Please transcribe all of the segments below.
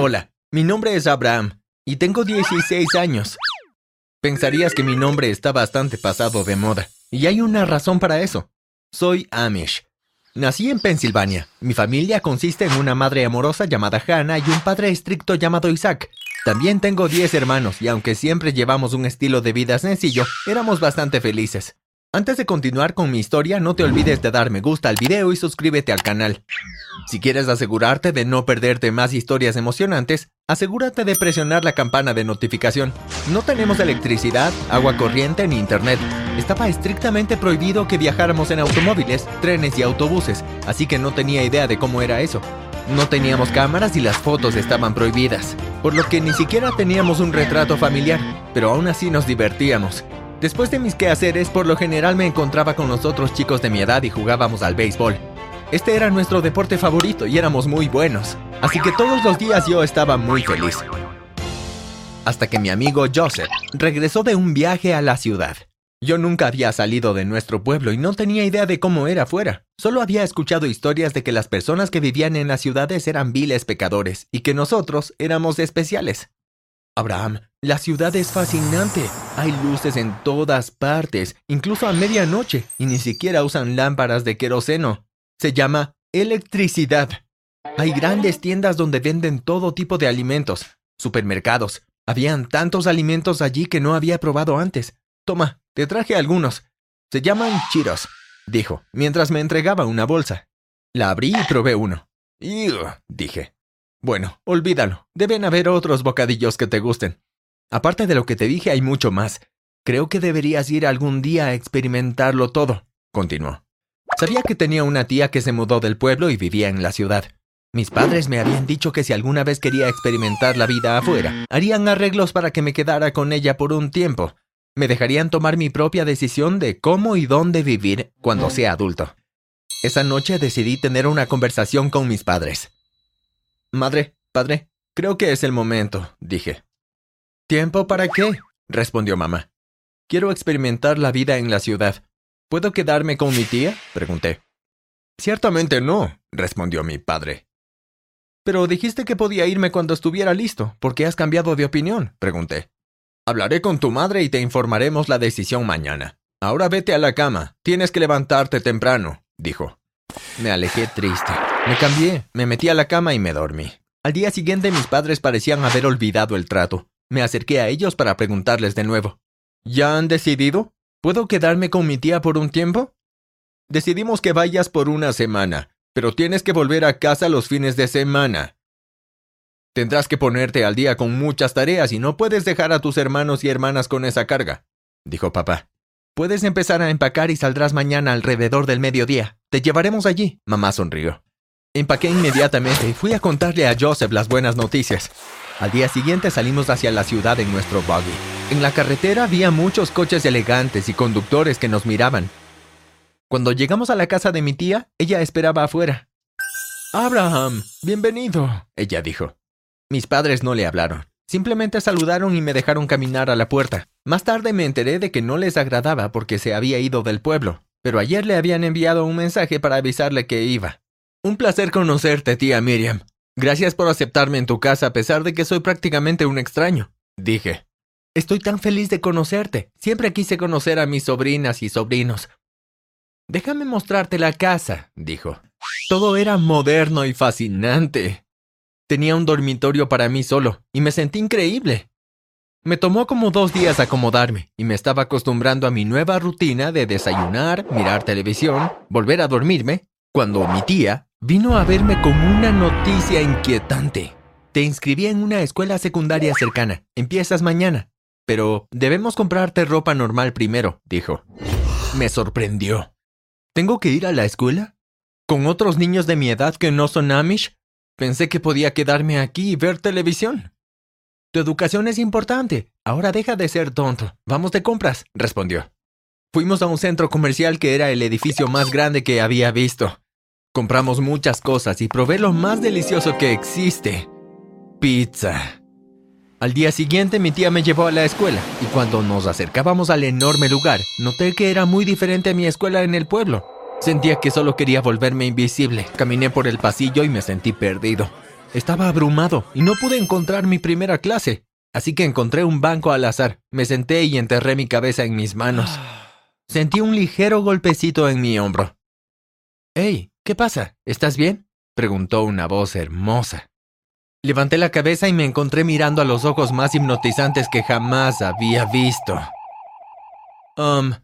Hola, mi nombre es Abraham y tengo 16 años. Pensarías que mi nombre está bastante pasado de moda, y hay una razón para eso. Soy Amish. Nací en Pensilvania. Mi familia consiste en una madre amorosa llamada Hannah y un padre estricto llamado Isaac. También tengo 10 hermanos y aunque siempre llevamos un estilo de vida sencillo, éramos bastante felices. Antes de continuar con mi historia, no te olvides de dar me gusta al video y suscríbete al canal. Si quieres asegurarte de no perderte más historias emocionantes, asegúrate de presionar la campana de notificación. No tenemos electricidad, agua corriente ni internet. Estaba estrictamente prohibido que viajáramos en automóviles, trenes y autobuses, así que no tenía idea de cómo era eso. No teníamos cámaras y las fotos estaban prohibidas, por lo que ni siquiera teníamos un retrato familiar, pero aún así nos divertíamos. Después de mis quehaceres, por lo general me encontraba con los otros chicos de mi edad y jugábamos al béisbol. Este era nuestro deporte favorito y éramos muy buenos, así que todos los días yo estaba muy feliz. Hasta que mi amigo Joseph regresó de un viaje a la ciudad. Yo nunca había salido de nuestro pueblo y no tenía idea de cómo era fuera. Solo había escuchado historias de que las personas que vivían en las ciudades eran viles pecadores y que nosotros éramos especiales. Abraham, la ciudad es fascinante. Hay luces en todas partes, incluso a medianoche, y ni siquiera usan lámparas de queroseno. Se llama electricidad. Hay grandes tiendas donde venden todo tipo de alimentos, supermercados. Habían tantos alimentos allí que no había probado antes. Toma, te traje algunos. Se llaman chiros, dijo, mientras me entregaba una bolsa. La abrí y probé uno. ¡Ugh! dije. Bueno, olvídalo. Deben haber otros bocadillos que te gusten. Aparte de lo que te dije, hay mucho más. Creo que deberías ir algún día a experimentarlo todo, continuó. Sabía que tenía una tía que se mudó del pueblo y vivía en la ciudad. Mis padres me habían dicho que si alguna vez quería experimentar la vida afuera, harían arreglos para que me quedara con ella por un tiempo. Me dejarían tomar mi propia decisión de cómo y dónde vivir cuando sea adulto. Esa noche decidí tener una conversación con mis padres. Madre, padre, creo que es el momento, dije. ¿Tiempo para qué? respondió mamá. Quiero experimentar la vida en la ciudad. ¿Puedo quedarme con mi tía? pregunté. Ciertamente no, respondió mi padre. Pero dijiste que podía irme cuando estuviera listo. ¿Por qué has cambiado de opinión? pregunté. Hablaré con tu madre y te informaremos la decisión mañana. Ahora vete a la cama. Tienes que levantarte temprano, dijo. Me alejé triste. Me cambié, me metí a la cama y me dormí. Al día siguiente mis padres parecían haber olvidado el trato. Me acerqué a ellos para preguntarles de nuevo. ¿Ya han decidido? ¿Puedo quedarme con mi tía por un tiempo? Decidimos que vayas por una semana, pero tienes que volver a casa los fines de semana. Tendrás que ponerte al día con muchas tareas y no puedes dejar a tus hermanos y hermanas con esa carga, dijo papá. Puedes empezar a empacar y saldrás mañana alrededor del mediodía. Te llevaremos allí. Mamá sonrió. Empaqué inmediatamente y fui a contarle a Joseph las buenas noticias. Al día siguiente salimos hacia la ciudad en nuestro buggy. En la carretera había muchos coches elegantes y conductores que nos miraban. Cuando llegamos a la casa de mi tía, ella esperaba afuera. Abraham, bienvenido, ella dijo. Mis padres no le hablaron. Simplemente saludaron y me dejaron caminar a la puerta. Más tarde me enteré de que no les agradaba porque se había ido del pueblo, pero ayer le habían enviado un mensaje para avisarle que iba. Un placer conocerte, tía Miriam. Gracias por aceptarme en tu casa a pesar de que soy prácticamente un extraño, dije. Estoy tan feliz de conocerte. Siempre quise conocer a mis sobrinas y sobrinos. Déjame mostrarte la casa, dijo. Todo era moderno y fascinante. Tenía un dormitorio para mí solo, y me sentí increíble. Me tomó como dos días acomodarme, y me estaba acostumbrando a mi nueva rutina de desayunar, mirar televisión, volver a dormirme, cuando mi tía vino a verme con una noticia inquietante. Te inscribí en una escuela secundaria cercana. Empiezas mañana. Pero debemos comprarte ropa normal primero, dijo. Me sorprendió. ¿Tengo que ir a la escuela? ¿Con otros niños de mi edad que no son Amish? Pensé que podía quedarme aquí y ver televisión. Tu educación es importante. Ahora deja de ser tonto. Vamos de compras, respondió. Fuimos a un centro comercial que era el edificio más grande que había visto. Compramos muchas cosas y probé lo más delicioso que existe. Pizza. Al día siguiente mi tía me llevó a la escuela y cuando nos acercábamos al enorme lugar, noté que era muy diferente a mi escuela en el pueblo. Sentía que solo quería volverme invisible. Caminé por el pasillo y me sentí perdido. Estaba abrumado y no pude encontrar mi primera clase. Así que encontré un banco al azar, me senté y enterré mi cabeza en mis manos. Sentí un ligero golpecito en mi hombro. Hey, ¿qué pasa? ¿Estás bien? preguntó una voz hermosa. Levanté la cabeza y me encontré mirando a los ojos más hipnotizantes que jamás había visto. Um,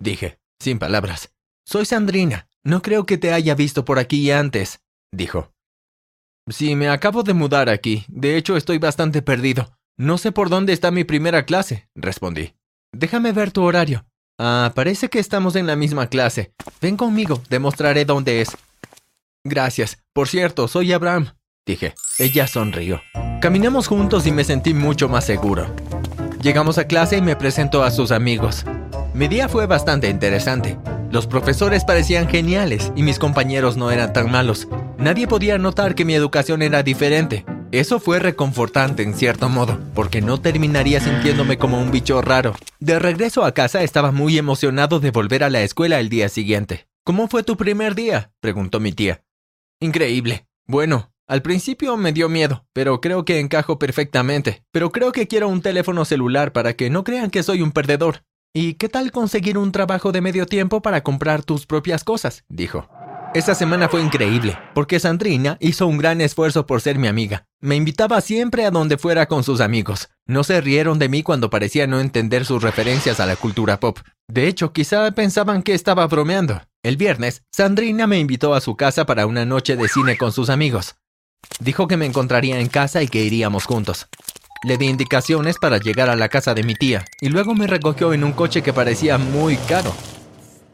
dije, sin palabras. Soy Sandrina. No creo que te haya visto por aquí antes, dijo. Sí, me acabo de mudar aquí. De hecho, estoy bastante perdido. No sé por dónde está mi primera clase, respondí. Déjame ver tu horario. Ah, parece que estamos en la misma clase. Ven conmigo, demostraré dónde es. Gracias. Por cierto, soy Abraham, dije. Ella sonrió. Caminamos juntos y me sentí mucho más seguro. Llegamos a clase y me presentó a sus amigos. Mi día fue bastante interesante. Los profesores parecían geniales y mis compañeros no eran tan malos. Nadie podía notar que mi educación era diferente. Eso fue reconfortante en cierto modo, porque no terminaría sintiéndome como un bicho raro. De regreso a casa estaba muy emocionado de volver a la escuela el día siguiente. ¿Cómo fue tu primer día? preguntó mi tía. Increíble. Bueno, al principio me dio miedo, pero creo que encajo perfectamente. Pero creo que quiero un teléfono celular para que no crean que soy un perdedor. ¿Y qué tal conseguir un trabajo de medio tiempo para comprar tus propias cosas? dijo. Esa semana fue increíble, porque Sandrina hizo un gran esfuerzo por ser mi amiga. Me invitaba siempre a donde fuera con sus amigos. No se rieron de mí cuando parecía no entender sus referencias a la cultura pop. De hecho, quizá pensaban que estaba bromeando. El viernes, Sandrina me invitó a su casa para una noche de cine con sus amigos. Dijo que me encontraría en casa y que iríamos juntos. Le di indicaciones para llegar a la casa de mi tía y luego me recogió en un coche que parecía muy caro.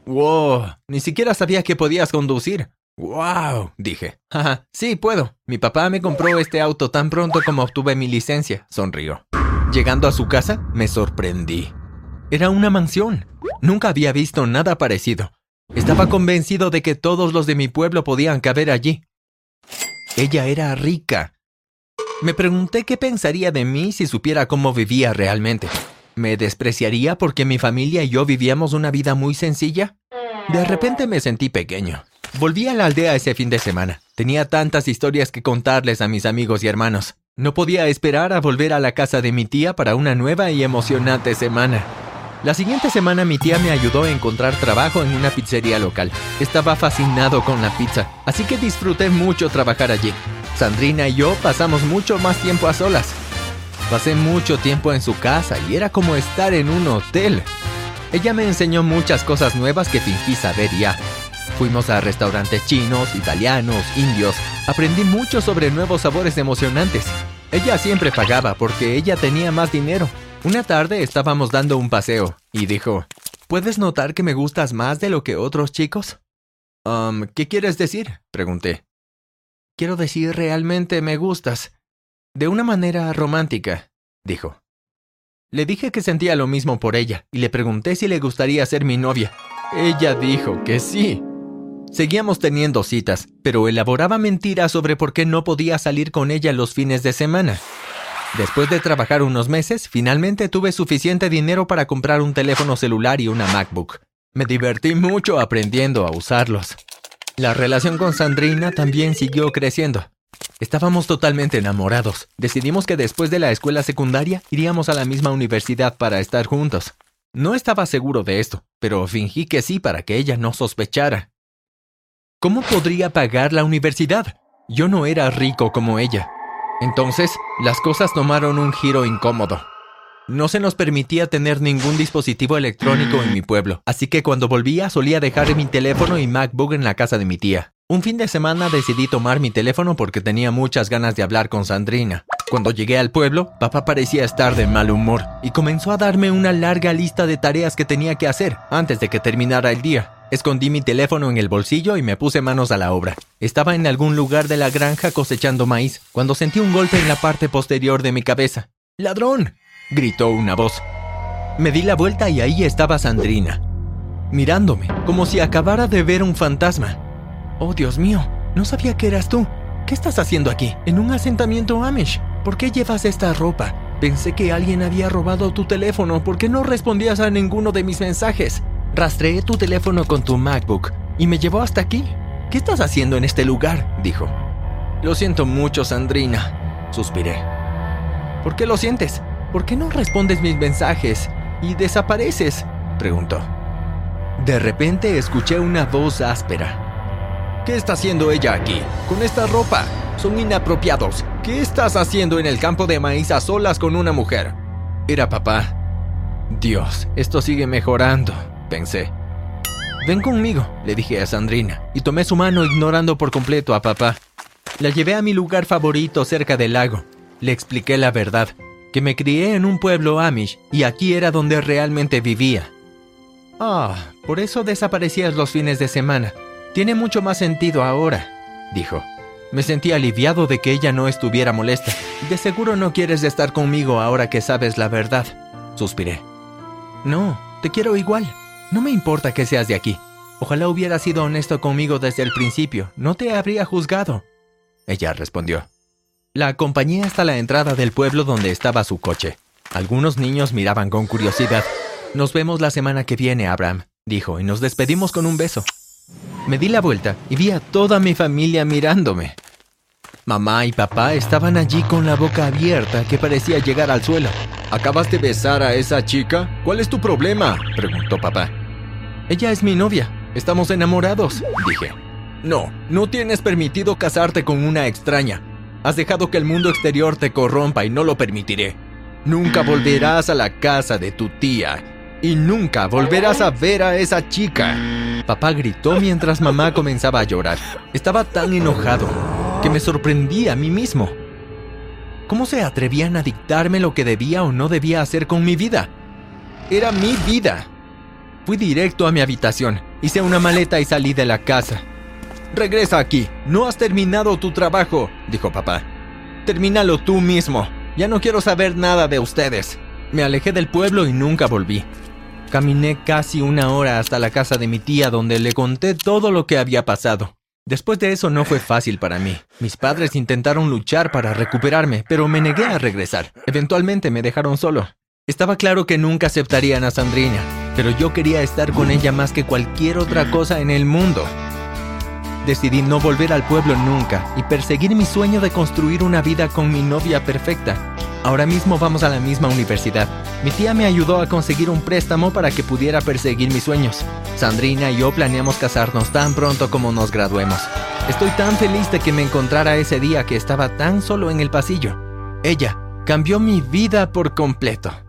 ¡Wow! Ni siquiera sabía que podías conducir. ¡Wow! dije. Jaja, sí, puedo. Mi papá me compró este auto tan pronto como obtuve mi licencia, sonrió. Llegando a su casa, me sorprendí. Era una mansión. Nunca había visto nada parecido. Estaba convencido de que todos los de mi pueblo podían caber allí. Ella era rica me pregunté qué pensaría de mí si supiera cómo vivía realmente. ¿Me despreciaría porque mi familia y yo vivíamos una vida muy sencilla? De repente me sentí pequeño. Volví a la aldea ese fin de semana. Tenía tantas historias que contarles a mis amigos y hermanos. No podía esperar a volver a la casa de mi tía para una nueva y emocionante semana. La siguiente semana mi tía me ayudó a encontrar trabajo en una pizzería local. Estaba fascinado con la pizza, así que disfruté mucho trabajar allí. Sandrina y yo pasamos mucho más tiempo a solas. Pasé mucho tiempo en su casa y era como estar en un hotel. Ella me enseñó muchas cosas nuevas que fingí saber ya. Fuimos a restaurantes chinos, italianos, indios. Aprendí mucho sobre nuevos sabores emocionantes. Ella siempre pagaba porque ella tenía más dinero. Una tarde estábamos dando un paseo y dijo, ¿Puedes notar que me gustas más de lo que otros chicos? Um, ¿Qué quieres decir? pregunté. Quiero decir, realmente me gustas. De una manera romántica, dijo. Le dije que sentía lo mismo por ella y le pregunté si le gustaría ser mi novia. Ella dijo que sí. Seguíamos teniendo citas, pero elaboraba mentiras sobre por qué no podía salir con ella los fines de semana. Después de trabajar unos meses, finalmente tuve suficiente dinero para comprar un teléfono celular y una MacBook. Me divertí mucho aprendiendo a usarlos. La relación con Sandrina también siguió creciendo. Estábamos totalmente enamorados. Decidimos que después de la escuela secundaria iríamos a la misma universidad para estar juntos. No estaba seguro de esto, pero fingí que sí para que ella no sospechara. ¿Cómo podría pagar la universidad? Yo no era rico como ella. Entonces, las cosas tomaron un giro incómodo. No se nos permitía tener ningún dispositivo electrónico en mi pueblo, así que cuando volvía solía dejar mi teléfono y MacBook en la casa de mi tía. Un fin de semana decidí tomar mi teléfono porque tenía muchas ganas de hablar con Sandrina. Cuando llegué al pueblo, papá parecía estar de mal humor y comenzó a darme una larga lista de tareas que tenía que hacer antes de que terminara el día. Escondí mi teléfono en el bolsillo y me puse manos a la obra. Estaba en algún lugar de la granja cosechando maíz cuando sentí un golpe en la parte posterior de mi cabeza. ¡Ladrón! Gritó una voz. Me di la vuelta y ahí estaba Sandrina, mirándome, como si acabara de ver un fantasma. Oh, Dios mío, no sabía que eras tú. ¿Qué estás haciendo aquí? ¿En un asentamiento Amish? ¿Por qué llevas esta ropa? Pensé que alguien había robado tu teléfono porque no respondías a ninguno de mis mensajes. Rastreé tu teléfono con tu MacBook y me llevó hasta aquí. ¿Qué estás haciendo en este lugar? dijo. Lo siento mucho, Sandrina, suspiré. ¿Por qué lo sientes? ¿Por qué no respondes mis mensajes y desapareces? preguntó. De repente escuché una voz áspera. ¿Qué está haciendo ella aquí? Con esta ropa. Son inapropiados. ¿Qué estás haciendo en el campo de maíz a solas con una mujer? Era papá. Dios, esto sigue mejorando, pensé. Ven conmigo, le dije a Sandrina, y tomé su mano ignorando por completo a papá. La llevé a mi lugar favorito cerca del lago. Le expliqué la verdad, que me crié en un pueblo Amish y aquí era donde realmente vivía. Ah, por eso desaparecías los fines de semana. Tiene mucho más sentido ahora, dijo. Me sentí aliviado de que ella no estuviera molesta. De seguro no quieres estar conmigo ahora que sabes la verdad, suspiré. No, te quiero igual. No me importa que seas de aquí. Ojalá hubieras sido honesto conmigo desde el principio. No te habría juzgado. Ella respondió. La acompañé hasta la entrada del pueblo donde estaba su coche. Algunos niños miraban con curiosidad. Nos vemos la semana que viene, Abraham, dijo, y nos despedimos con un beso. Me di la vuelta y vi a toda mi familia mirándome. Mamá y papá estaban allí con la boca abierta que parecía llegar al suelo. ¿Acabas de besar a esa chica? ¿Cuál es tu problema? preguntó papá. Ella es mi novia. Estamos enamorados, dije. No, no tienes permitido casarte con una extraña. Has dejado que el mundo exterior te corrompa y no lo permitiré. Nunca volverás a la casa de tu tía y nunca volverás a ver a esa chica. Papá gritó mientras mamá comenzaba a llorar. Estaba tan enojado que me sorprendí a mí mismo. ¿Cómo se atrevían a dictarme lo que debía o no debía hacer con mi vida? Era mi vida. Fui directo a mi habitación, hice una maleta y salí de la casa. Regresa aquí, no has terminado tu trabajo, dijo papá. Termínalo tú mismo, ya no quiero saber nada de ustedes. Me alejé del pueblo y nunca volví. Caminé casi una hora hasta la casa de mi tía donde le conté todo lo que había pasado. Después de eso no fue fácil para mí. Mis padres intentaron luchar para recuperarme, pero me negué a regresar. Eventualmente me dejaron solo. Estaba claro que nunca aceptarían a Sandrina, pero yo quería estar con ella más que cualquier otra cosa en el mundo. Decidí no volver al pueblo nunca y perseguir mi sueño de construir una vida con mi novia perfecta. Ahora mismo vamos a la misma universidad. Mi tía me ayudó a conseguir un préstamo para que pudiera perseguir mis sueños. Sandrina y yo planeamos casarnos tan pronto como nos graduemos. Estoy tan feliz de que me encontrara ese día que estaba tan solo en el pasillo. Ella cambió mi vida por completo.